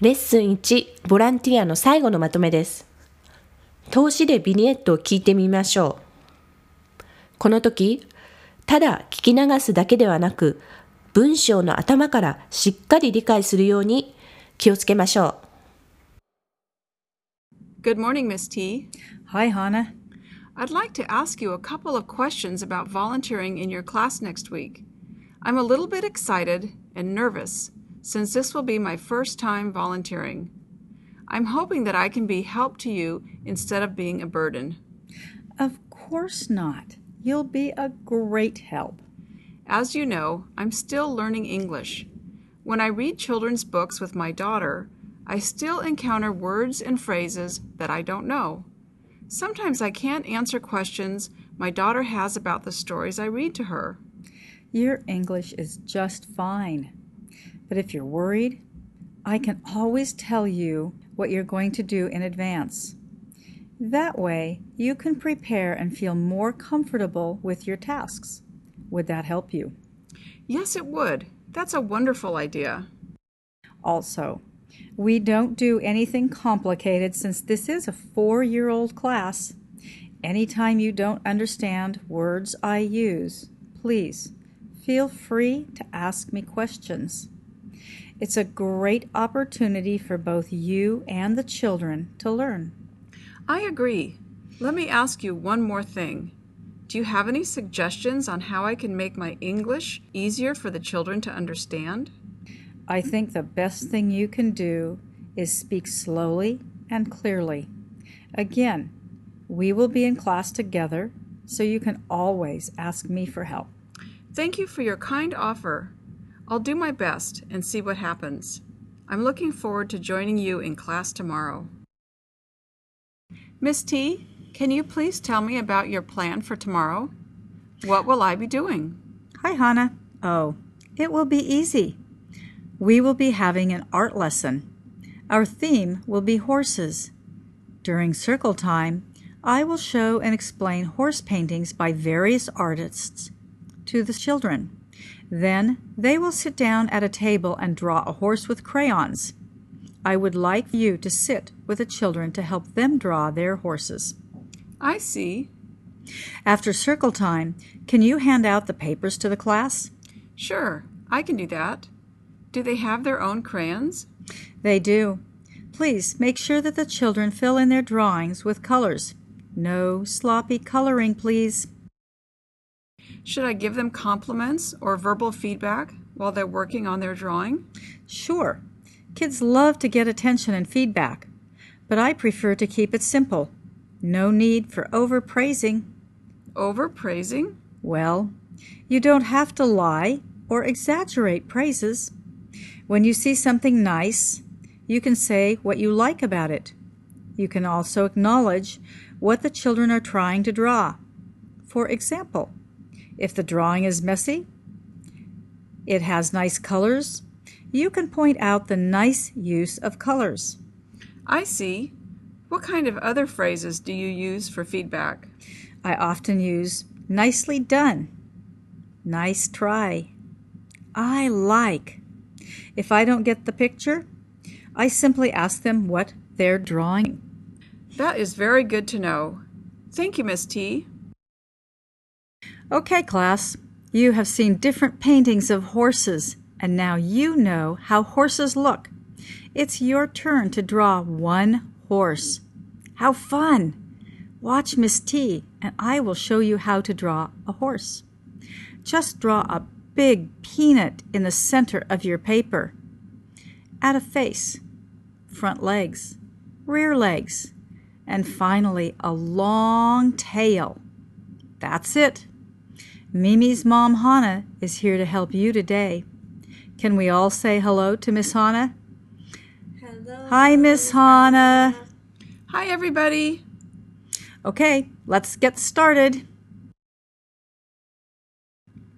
レッスン1ボランティアの最後のまとめです。投資でビニエットを聞いてみましょう。この時、ただ聞き流すだけではなく、文章の頭からしっかり理解するように気をつけましょう。Good morning, Miss T. Hi, Hannah. I'd like to ask you a couple of questions about volunteering in your class next week. I'm a little bit excited and nervous since this will be my first time volunteering. I'm hoping that I can be help to you instead of being a burden. Of course not. You'll be a great help. As you know, I'm still learning English. When I read children's books with my daughter, I still encounter words and phrases that I don't know. Sometimes I can't answer questions my daughter has about the stories I read to her. Your English is just fine. But if you're worried, I can always tell you what you're going to do in advance. That way, you can prepare and feel more comfortable with your tasks. Would that help you? Yes, it would. That's a wonderful idea. Also, we don't do anything complicated since this is a four year old class. Anytime you don't understand words I use, please feel free to ask me questions. It's a great opportunity for both you and the children to learn. I agree. Let me ask you one more thing. Do you have any suggestions on how I can make my English easier for the children to understand? I think the best thing you can do is speak slowly and clearly. Again, we will be in class together, so you can always ask me for help. Thank you for your kind offer. I'll do my best and see what happens. I'm looking forward to joining you in class tomorrow. Miss T, can you please tell me about your plan for tomorrow? What will I be doing? Hi, Hannah. Oh, it will be easy. We will be having an art lesson. Our theme will be horses. During circle time, I will show and explain horse paintings by various artists to the children. Then they will sit down at a table and draw a horse with crayons. I would like you to sit with the children to help them draw their horses. I see. After circle time, can you hand out the papers to the class? Sure, I can do that. Do they have their own crayons? They do. Please make sure that the children fill in their drawings with colors. No sloppy coloring, please. Should I give them compliments or verbal feedback while they're working on their drawing? Sure. Kids love to get attention and feedback, but I prefer to keep it simple. No need for overpraising. Overpraising? Well, you don't have to lie or exaggerate praises. When you see something nice, you can say what you like about it. You can also acknowledge what the children are trying to draw. For example, if the drawing is messy, it has nice colors, you can point out the nice use of colors. I see. What kind of other phrases do you use for feedback? I often use nicely done, nice try, I like. If I don't get the picture, I simply ask them what they're drawing. That is very good to know. Thank you, Miss T. Okay, class, you have seen different paintings of horses, and now you know how horses look. It's your turn to draw one horse. How fun! Watch Miss T, and I will show you how to draw a horse. Just draw a big peanut in the center of your paper. Add a face, front legs, rear legs, and finally a long tail. That's it. Mimi's mom Hannah is here to help you today. Can we all say hello to Miss Hannah? Hello. Hi, Miss Hannah. Hi, everybody. Okay, let's get started.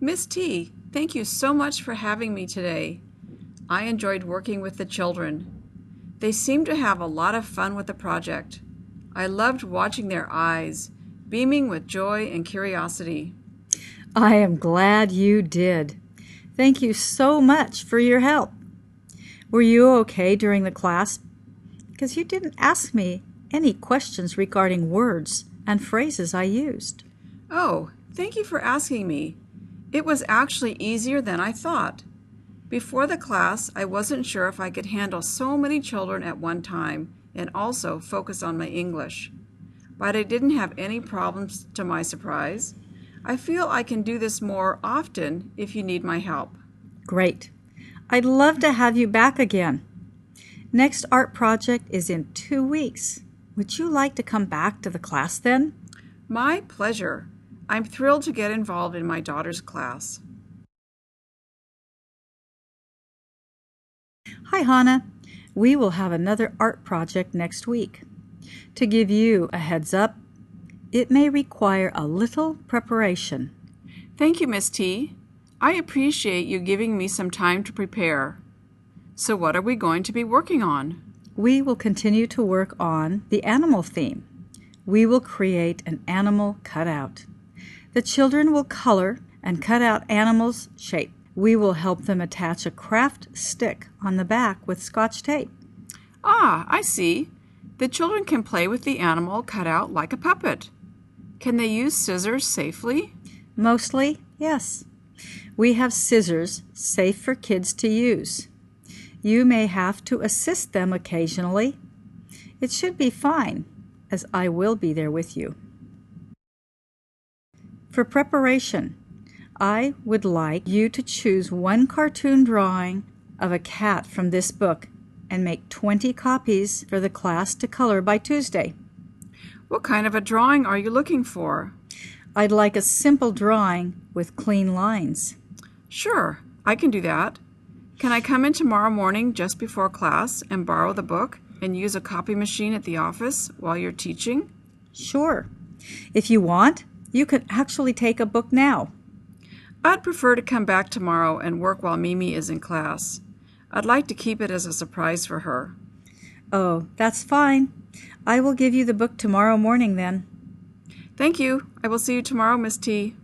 Miss T, thank you so much for having me today. I enjoyed working with the children. They seemed to have a lot of fun with the project. I loved watching their eyes, beaming with joy and curiosity. I am glad you did. Thank you so much for your help. Were you okay during the class? Because you didn't ask me any questions regarding words and phrases I used. Oh, thank you for asking me. It was actually easier than I thought. Before the class, I wasn't sure if I could handle so many children at one time and also focus on my English. But I didn't have any problems to my surprise. I feel I can do this more often if you need my help. Great. I'd love to have you back again. Next art project is in two weeks. Would you like to come back to the class then? My pleasure. I'm thrilled to get involved in my daughter's class. Hi, Hannah. We will have another art project next week. To give you a heads up, it may require a little preparation. Thank you, Miss T. I appreciate you giving me some time to prepare. So, what are we going to be working on? We will continue to work on the animal theme. We will create an animal cutout. The children will color and cut out animals' shape. We will help them attach a craft stick on the back with scotch tape. Ah, I see. The children can play with the animal cut out like a puppet. Can they use scissors safely? Mostly, yes. We have scissors safe for kids to use. You may have to assist them occasionally. It should be fine, as I will be there with you. For preparation, I would like you to choose one cartoon drawing of a cat from this book and make 20 copies for the class to color by Tuesday. What kind of a drawing are you looking for? I'd like a simple drawing with clean lines. Sure, I can do that. Can I come in tomorrow morning just before class and borrow the book and use a copy machine at the office while you're teaching? Sure. If you want, you can actually take a book now. I'd prefer to come back tomorrow and work while Mimi is in class. I'd like to keep it as a surprise for her. Oh, that's fine. I will give you the book tomorrow morning then. Thank you. I will see you tomorrow, Miss T.